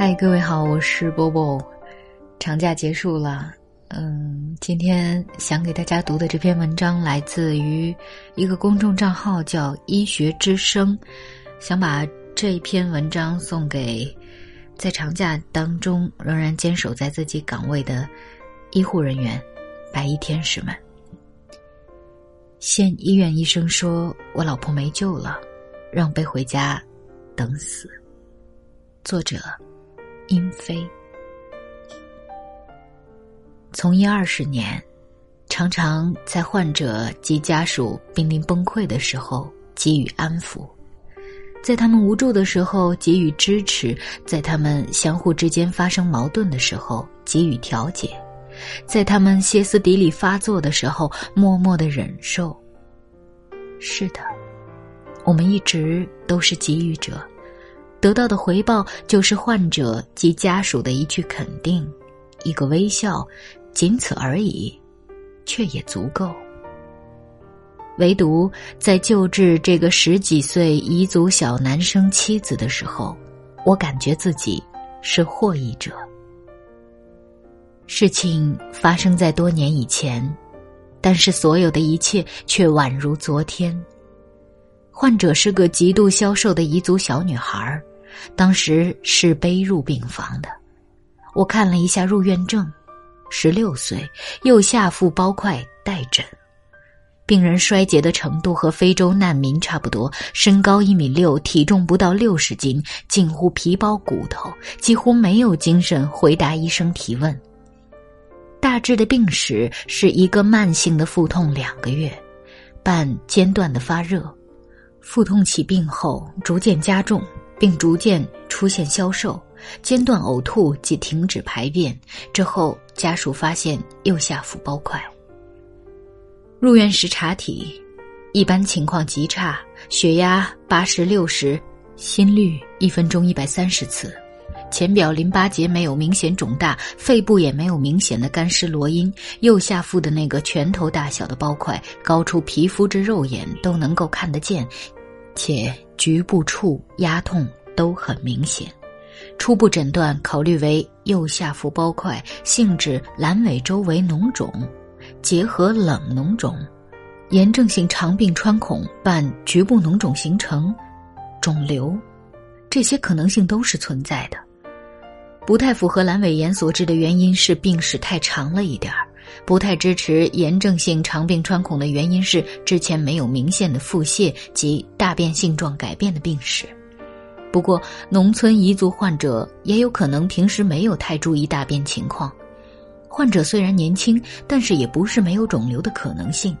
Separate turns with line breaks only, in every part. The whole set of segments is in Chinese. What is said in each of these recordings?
嗨，各位好，我是波波。长假结束了，嗯，今天想给大家读的这篇文章来自于一个公众账号，叫“医学之声”。想把这篇文章送给在长假当中仍然坚守在自己岗位的医护人员、白衣天使们。县医院医生说：“我老婆没救了，让背回家等死。”作者。英飞，从医二十年，常常在患者及家属濒临崩溃的时候给予安抚，在他们无助的时候给予支持，在他们相互之间发生矛盾的时候给予调解，在他们歇斯底里发作的时候默默的忍受。是的，我们一直都是给予者。得到的回报就是患者及家属的一句肯定，一个微笑，仅此而已，却也足够。唯独在救治这个十几岁彝族小男生妻子的时候，我感觉自己是获益者。事情发生在多年以前，但是所有的一切却宛如昨天。患者是个极度消瘦的彝族小女孩当时是背入病房的。我看了一下入院证，十六岁，右下腹包块带疹，病人衰竭的程度和非洲难民差不多，身高一米六，体重不到六十斤，近乎皮包骨头，几乎没有精神回答医生提问。大致的病史是一个慢性的腹痛两个月，伴间断的发热。腹痛起病后逐渐加重，并逐渐出现消瘦、间断呕吐及停止排便。之后家属发现右下腹包块。入院时查体，一般情况极差，血压八十六十，心率一分钟一百三十次，浅表淋巴结没有明显肿大，肺部也没有明显的干湿罗音。右下腹的那个拳头大小的包块，高出皮肤之肉眼都能够看得见。且局部处压痛都很明显，初步诊断考虑为右下腹包块，性质阑尾周围脓肿，结合冷脓肿，炎症性肠病穿孔伴局部脓肿形成肿瘤，这些可能性都是存在的。不太符合阑尾炎所致的原因是病史太长了一点儿。不太支持炎症性肠病穿孔的原因是之前没有明显的腹泻及大便性状改变的病史。不过，农村彝族患者也有可能平时没有太注意大便情况。患者虽然年轻，但是也不是没有肿瘤的可能性。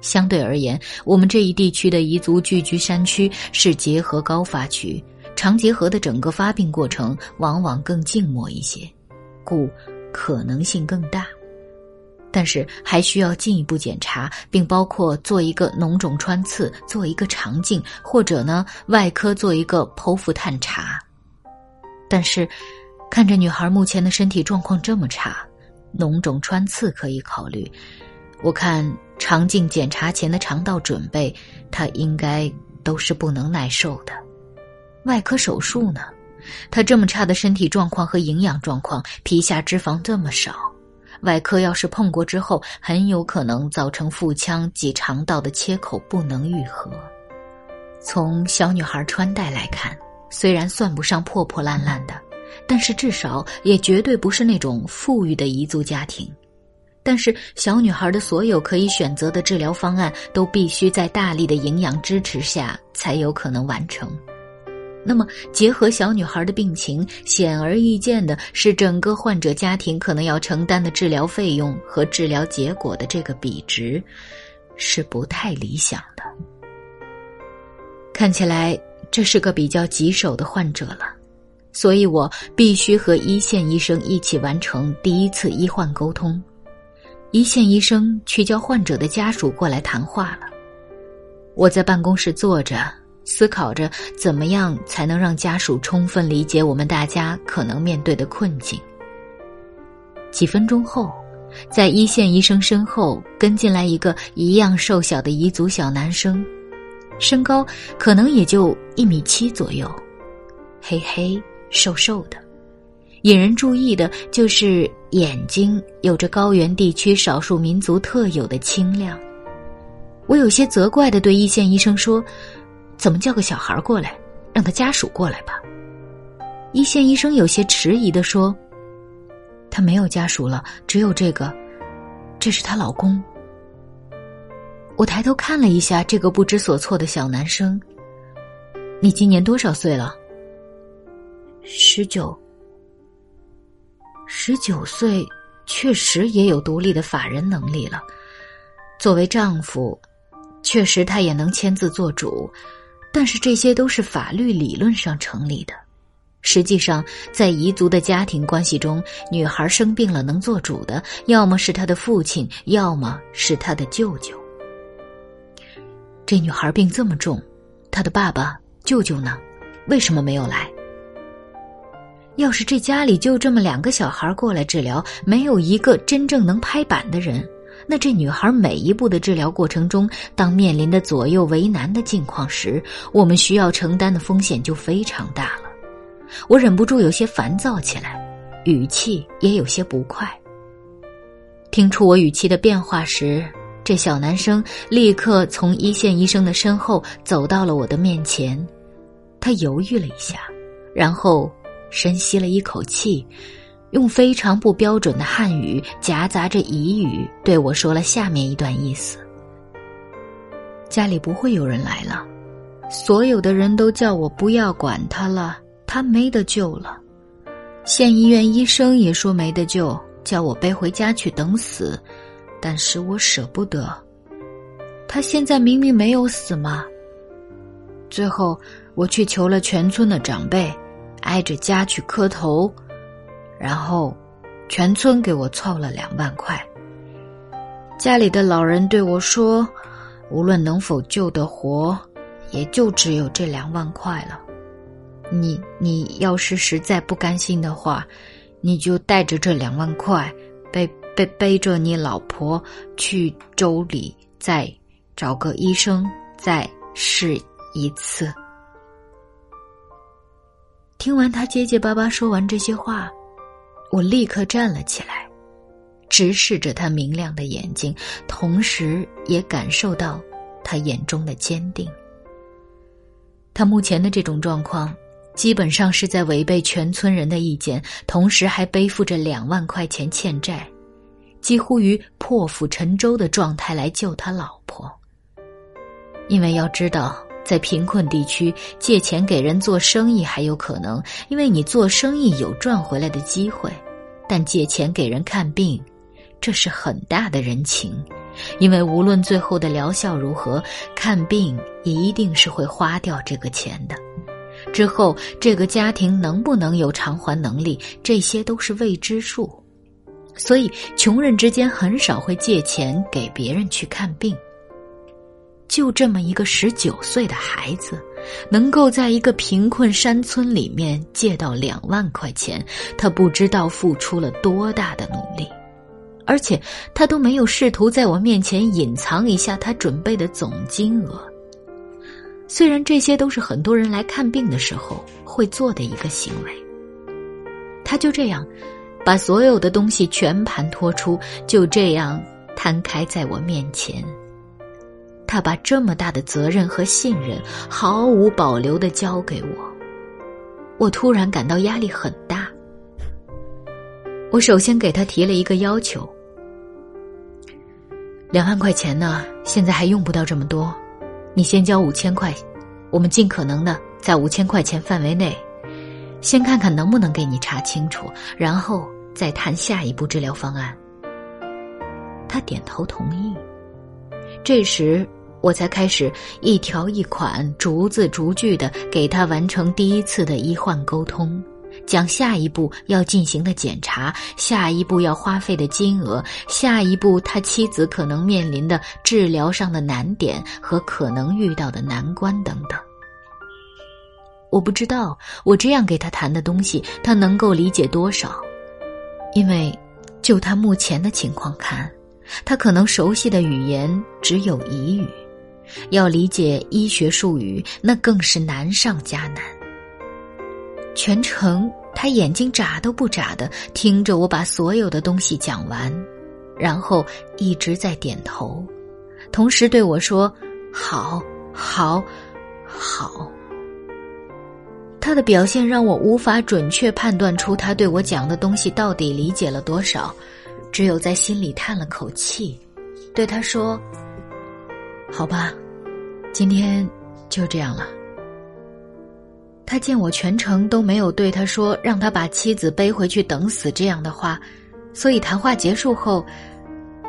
相对而言，我们这一地区的彝族聚居山区是结核高发区，肠结核的整个发病过程往往更静默一些，故可能性更大。但是还需要进一步检查，并包括做一个脓肿穿刺，做一个肠镜，或者呢外科做一个剖腹探查。但是，看着女孩目前的身体状况这么差，脓肿穿刺可以考虑。我看肠镜检查前的肠道准备，她应该都是不能耐受的。外科手术呢？她这么差的身体状况和营养状况，皮下脂肪这么少。外科要是碰过之后，很有可能造成腹腔及肠道的切口不能愈合。从小女孩穿戴来看，虽然算不上破破烂烂的，但是至少也绝对不是那种富裕的彝族家庭。但是小女孩的所有可以选择的治疗方案，都必须在大力的营养支持下才有可能完成。那么，结合小女孩的病情，显而易见的是，整个患者家庭可能要承担的治疗费用和治疗结果的这个比值，是不太理想的。看起来这是个比较棘手的患者了，所以我必须和一线医生一起完成第一次医患沟通。一线医生去叫患者的家属过来谈话了，我在办公室坐着。思考着怎么样才能让家属充分理解我们大家可能面对的困境。几分钟后，在一线医生身后跟进来一个一样瘦小的彝族小男生，身高可能也就一米七左右，黑黑瘦瘦的，引人注意的就是眼睛有着高原地区少数民族特有的清亮。我有些责怪的对一线医生说：“怎么叫个小孩过来，让他家属过来吧？”一线医生有些迟疑的说：“他没有家属了，只有这个，这是她老公。”我抬头看了一下这个不知所措的小男生：“你今年多少岁了？”“十九。”十九岁，确实也有独立的法人能力了。作为丈夫，确实他也能签字做主，但是这些都是法律理论上成立的。实际上，在彝族的家庭关系中，女孩生病了能做主的，要么是她的父亲，要么是她的舅舅。这女孩病这么重，她的爸爸、舅舅呢？为什么没有来？要是这家里就这么两个小孩过来治疗，没有一个真正能拍板的人，那这女孩每一步的治疗过程中，当面临的左右为难的境况时，我们需要承担的风险就非常大了。我忍不住有些烦躁起来，语气也有些不快。听出我语气的变化时，这小男生立刻从一线医生的身后走到了我的面前，他犹豫了一下，然后。深吸了一口气，用非常不标准的汉语夹杂着彝语对我说了下面一段意思：“家里不会有人来了，所有的人都叫我不要管他了，他没得救了。县医院医生也说没得救，叫我背回家去等死，但是我舍不得。他现在明明没有死嘛。最后我去求了全村的长辈。”挨着家去磕头，然后全村给我凑了两万块。家里的老人对我说：“无论能否救得活，也就只有这两万块了。你你要是实在不甘心的话，你就带着这两万块，背背背着你老婆去州里，再找个医生再试一次。”听完他结结巴巴说完这些话，我立刻站了起来，直视着他明亮的眼睛，同时也感受到他眼中的坚定。他目前的这种状况，基本上是在违背全村人的意见，同时还背负着两万块钱欠债，几乎于破釜沉舟的状态来救他老婆。因为要知道。在贫困地区借钱给人做生意还有可能，因为你做生意有赚回来的机会；但借钱给人看病，这是很大的人情，因为无论最后的疗效如何，看病一定是会花掉这个钱的。之后这个家庭能不能有偿还能力，这些都是未知数。所以穷人之间很少会借钱给别人去看病。就这么一个十九岁的孩子，能够在一个贫困山村里面借到两万块钱，他不知道付出了多大的努力，而且他都没有试图在我面前隐藏一下他准备的总金额。虽然这些都是很多人来看病的时候会做的一个行为，他就这样把所有的东西全盘托出，就这样摊开在我面前。他把这么大的责任和信任毫无保留的交给我，我突然感到压力很大。我首先给他提了一个要求：两万块钱呢，现在还用不到这么多，你先交五千块，我们尽可能的在五千块钱范围内，先看看能不能给你查清楚，然后再谈下一步治疗方案。他点头同意。这时。我才开始一条一款、逐字逐句的给他完成第一次的医患沟通，讲下一步要进行的检查，下一步要花费的金额，下一步他妻子可能面临的治疗上的难点和可能遇到的难关等等。我不知道我这样给他谈的东西，他能够理解多少，因为就他目前的情况看，他可能熟悉的语言只有彝语。要理解医学术语，那更是难上加难。全程他眼睛眨都不眨的听着我把所有的东西讲完，然后一直在点头，同时对我说：“好，好，好。”他的表现让我无法准确判断出他对我讲的东西到底理解了多少，只有在心里叹了口气，对他说：“好吧，今天就这样了。”他见我全程都没有对他说让他把妻子背回去等死这样的话，所以谈话结束后，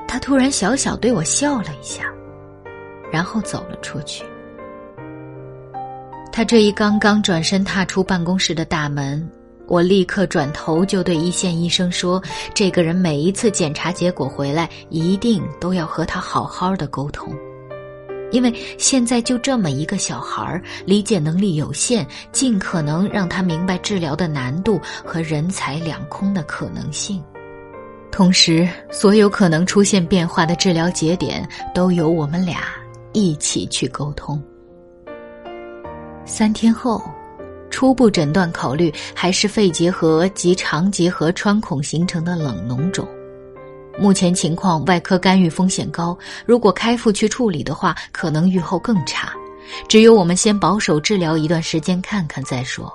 他突然小小对我笑了一下，然后走了出去。他这一刚刚转身踏出办公室的大门，我立刻转头就对一线医生说：“这个人每一次检查结果回来，一定都要和他好好的沟通。”因为现在就这么一个小孩儿，理解能力有限，尽可能让他明白治疗的难度和人财两空的可能性。同时，所有可能出现变化的治疗节点，都由我们俩一起去沟通。三天后，初步诊断考虑还是肺结核及肠结核穿孔形成的冷脓肿。目前情况，外科干预风险高。如果开腹去处理的话，可能预后更差。只有我们先保守治疗一段时间，看看再说。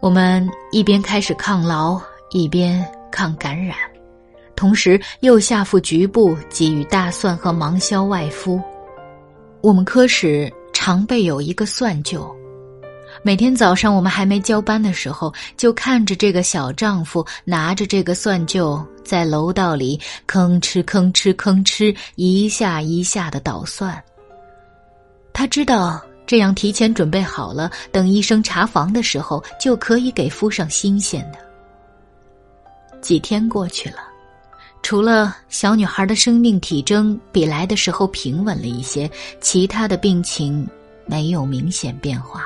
我们一边开始抗痨，一边抗感染，同时右下腹局部给予大蒜和芒硝外敷。我们科室常备有一个蒜臼。每天早上，我们还没交班的时候，就看着这个小丈夫拿着这个蒜臼在楼道里吭哧吭哧吭哧一下一下的捣蒜。他知道这样提前准备好了，等医生查房的时候就可以给敷上新鲜的。几天过去了，除了小女孩的生命体征比来的时候平稳了一些，其他的病情没有明显变化。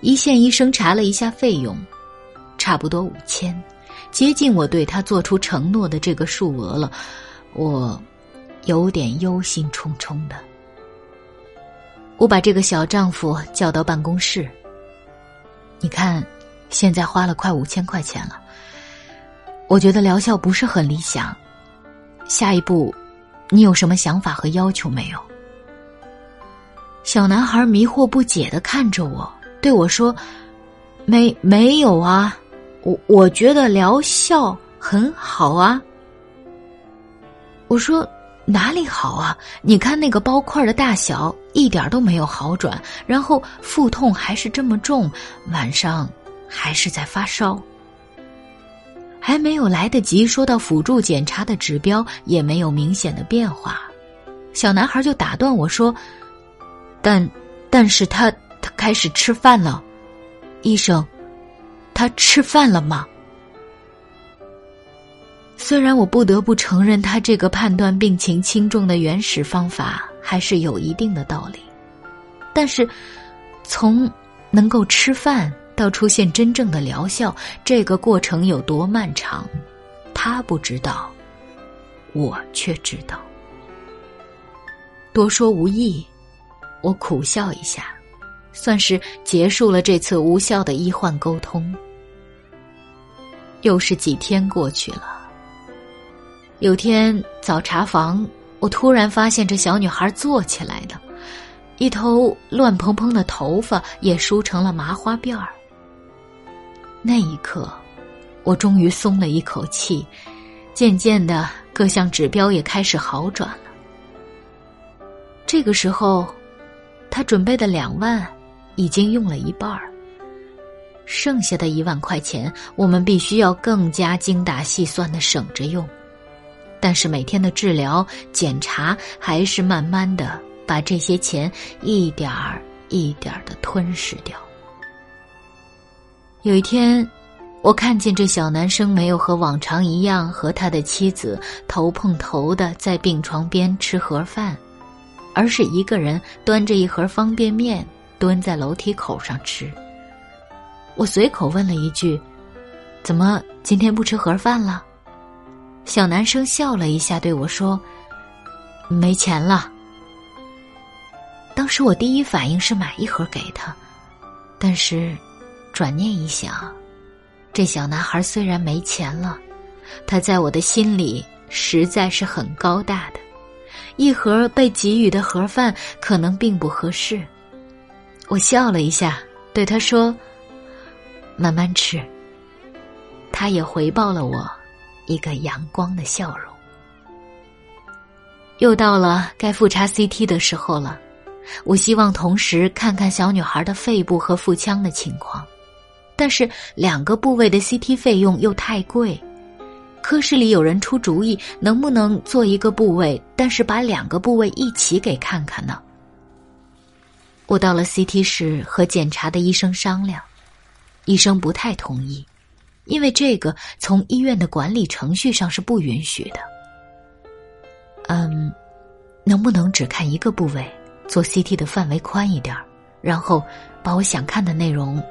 一线医生查了一下费用，差不多五千，接近我对他做出承诺的这个数额了。我有点忧心忡忡的。我把这个小丈夫叫到办公室。你看，现在花了快五千块钱了，我觉得疗效不是很理想。下一步，你有什么想法和要求没有？小男孩迷惑不解的看着我。对我说：“没没有啊，我我觉得疗效很好啊。”我说：“哪里好啊？你看那个包块的大小，一点都没有好转，然后腹痛还是这么重，晚上还是在发烧。”还没有来得及说到辅助检查的指标，也没有明显的变化，小男孩就打断我说：“但，但是他。”他开始吃饭了，医生，他吃饭了吗？虽然我不得不承认，他这个判断病情轻重的原始方法还是有一定的道理，但是从能够吃饭到出现真正的疗效，这个过程有多漫长，他不知道，我却知道。多说无益，我苦笑一下。算是结束了这次无效的医患沟通。又是几天过去了。有天早查房，我突然发现这小女孩坐起来的，一头乱蓬蓬的头发也梳成了麻花辫儿。那一刻，我终于松了一口气，渐渐的各项指标也开始好转了。这个时候，他准备的两万。已经用了一半儿，剩下的一万块钱，我们必须要更加精打细算的省着用。但是每天的治疗检查，还是慢慢的把这些钱一点儿一点儿的吞噬掉。有一天，我看见这小男生没有和往常一样和他的妻子头碰头的在病床边吃盒饭，而是一个人端着一盒方便面。蹲在楼梯口上吃。我随口问了一句：“怎么今天不吃盒饭了？”小男生笑了一下，对我说：“没钱了。”当时我第一反应是买一盒给他，但是转念一想，这小男孩虽然没钱了，他在我的心里实在是很高大的。一盒被给予的盒饭可能并不合适。我笑了一下，对他说：“慢慢吃。”他也回报了我一个阳光的笑容。又到了该复查 CT 的时候了，我希望同时看看小女孩的肺部和腹腔的情况，但是两个部位的 CT 费用又太贵。科室里有人出主意，能不能做一个部位，但是把两个部位一起给看看呢？我到了 CT 室和检查的医生商量，医生不太同意，因为这个从医院的管理程序上是不允许的。嗯，能不能只看一个部位，做 CT 的范围宽一点然后把我想看的内容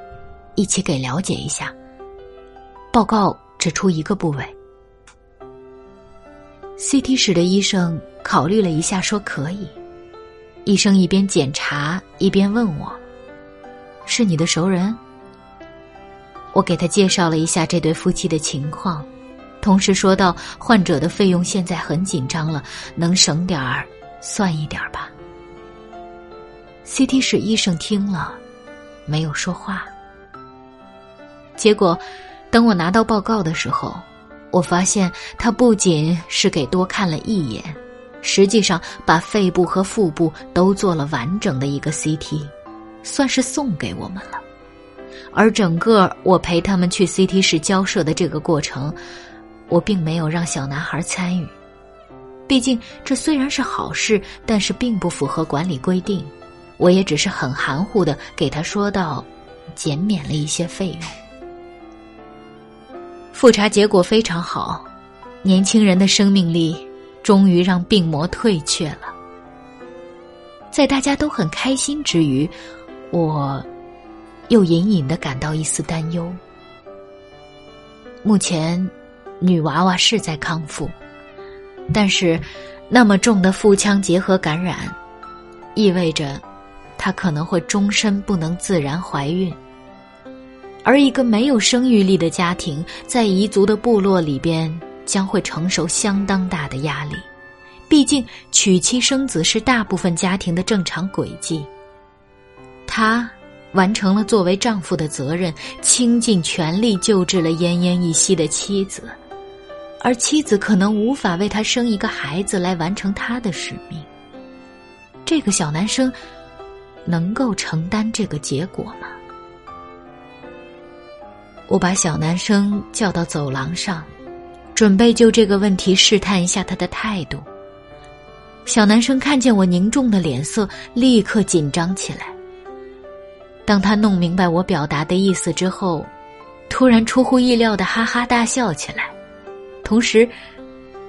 一起给了解一下。报告只出一个部位。CT 室的医生考虑了一下，说可以。医生一边检查一边问我：“是你的熟人？”我给他介绍了一下这对夫妻的情况。同时说道：“患者的费用现在很紧张了，能省点儿算一点儿吧。”CT 室医生听了，没有说话。结果，等我拿到报告的时候，我发现他不仅是给多看了一眼，实际上把肺部和腹部都做了完整的一个 CT，算是送给我们了。而整个我陪他们去 CT 室交涉的这个过程。我并没有让小男孩参与，毕竟这虽然是好事，但是并不符合管理规定。我也只是很含糊的给他说道，减免了一些费用。复查结果非常好，年轻人的生命力终于让病魔退却了。在大家都很开心之余，我又隐隐的感到一丝担忧。目前。女娃娃是在康复，但是那么重的腹腔结核感染，意味着她可能会终身不能自然怀孕。而一个没有生育力的家庭，在彝族的部落里边将会承受相当大的压力，毕竟娶妻生子是大部分家庭的正常轨迹。她完成了作为丈夫的责任，倾尽全力救治了奄奄一息的妻子。而妻子可能无法为他生一个孩子来完成他的使命。这个小男生能够承担这个结果吗？我把小男生叫到走廊上，准备就这个问题试探一下他的态度。小男生看见我凝重的脸色，立刻紧张起来。当他弄明白我表达的意思之后，突然出乎意料的哈哈大笑起来。同时，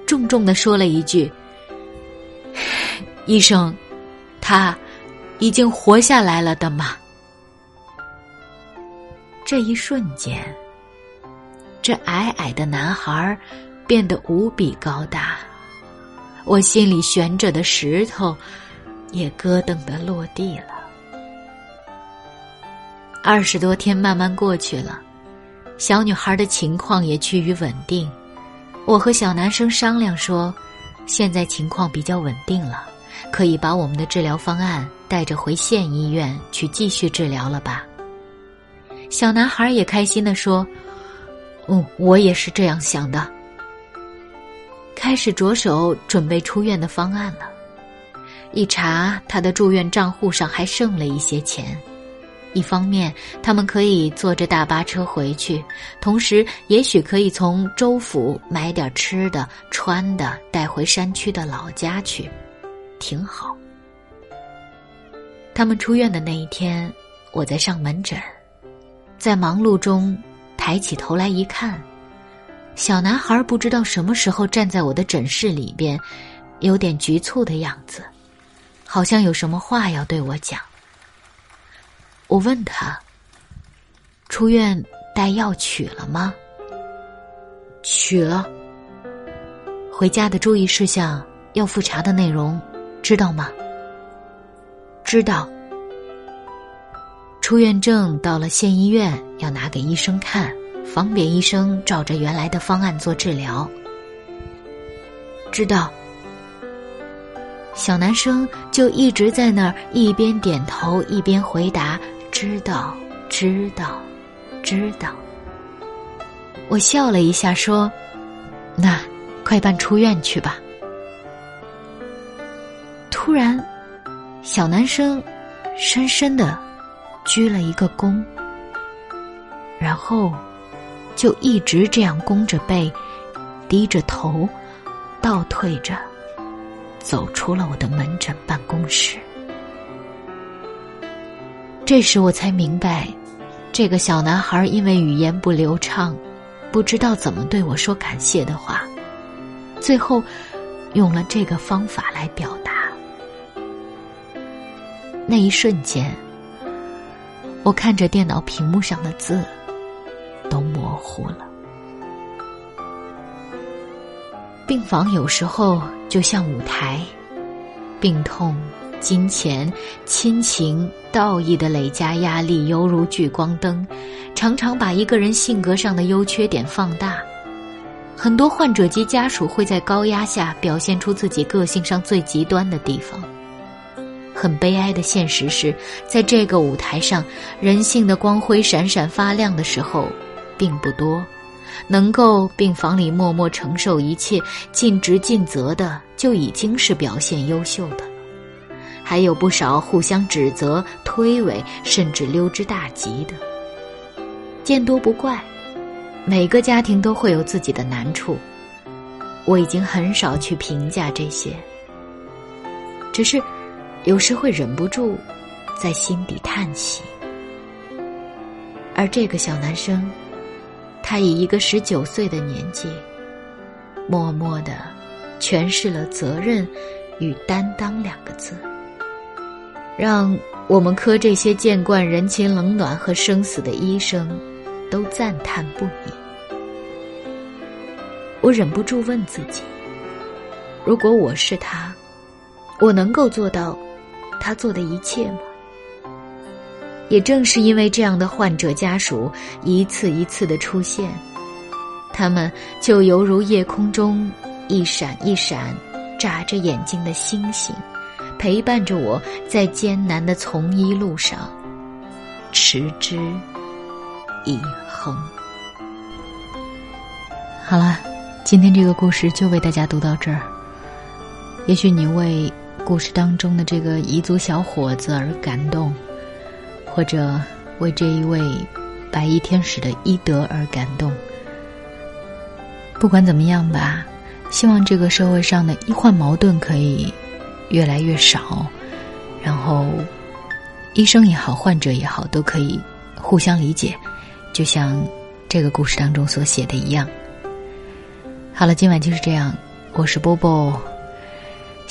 重重的说了一句：“医生，他已经活下来了的吗？”这一瞬间，这矮矮的男孩变得无比高大，我心里悬着的石头也咯噔的落地了。二十多天慢慢过去了，小女孩的情况也趋于稳定。我和小男生商量说，现在情况比较稳定了，可以把我们的治疗方案带着回县医院去继续治疗了吧？小男孩也开心的说：“嗯，我也是这样想的。”开始着手准备出院的方案了。一查，他的住院账户上还剩了一些钱。一方面，他们可以坐着大巴车回去；同时，也许可以从州府买点吃的、穿的带回山区的老家去，挺好。他们出院的那一天，我在上门诊，在忙碌中抬起头来一看，小男孩不知道什么时候站在我的诊室里边，有点局促的样子，好像有什么话要对我讲。我问他：“出院带药取了吗？”取了。回家的注意事项、要复查的内容，知道吗？知道。出院证到了县医院要拿给医生看，方便医生照着原来的方案做治疗。知道。小男生就一直在那儿一边点头一边回答：“知道，知道，知道。”我笑了一下说：“那快办出院去吧。”突然，小男生深深的鞠了一个躬，然后就一直这样弓着背，低着头，倒退着，走出了我的门诊办公室。这时我才明白，这个小男孩因为语言不流畅，不知道怎么对我说感谢的话，最后用了这个方法来表达。那一瞬间，我看着电脑屏幕上的字，都模糊了。病房有时候就像舞台，病痛、金钱、亲情、道义的累加压力，犹如聚光灯，常常把一个人性格上的优缺点放大。很多患者及家属会在高压下表现出自己个性上最极端的地方。很悲哀的现实是，在这个舞台上，人性的光辉闪闪发亮的时候，并不多。能够病房里默默承受一切、尽职尽责的，就已经是表现优秀的。还有不少互相指责、推诿，甚至溜之大吉的。见多不怪，每个家庭都会有自己的难处。我已经很少去评价这些，只是。有时会忍不住在心底叹息，而这个小男生，他以一个十九岁的年纪，默默的诠释了责任与担当两个字，让我们科这些见惯人情冷暖和生死的医生都赞叹不已。我忍不住问自己：如果我是他，我能够做到？他做的一切吗？也正是因为这样的患者家属一次一次的出现，他们就犹如夜空中一闪一闪、眨着眼睛的星星，陪伴着我在艰难的从医路上持之以恒。好了，今天这个故事就为大家读到这儿。也许你为。故事当中的这个彝族小伙子而感动，或者为这一位白衣天使的医德而感动。不管怎么样吧，希望这个社会上的医患矛盾可以越来越少，然后医生也好，患者也好，都可以互相理解，就像这个故事当中所写的一样。好了，今晚就是这样，我是波波。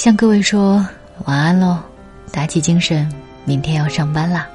向各位说晚安喽，打起精神，明天要上班啦。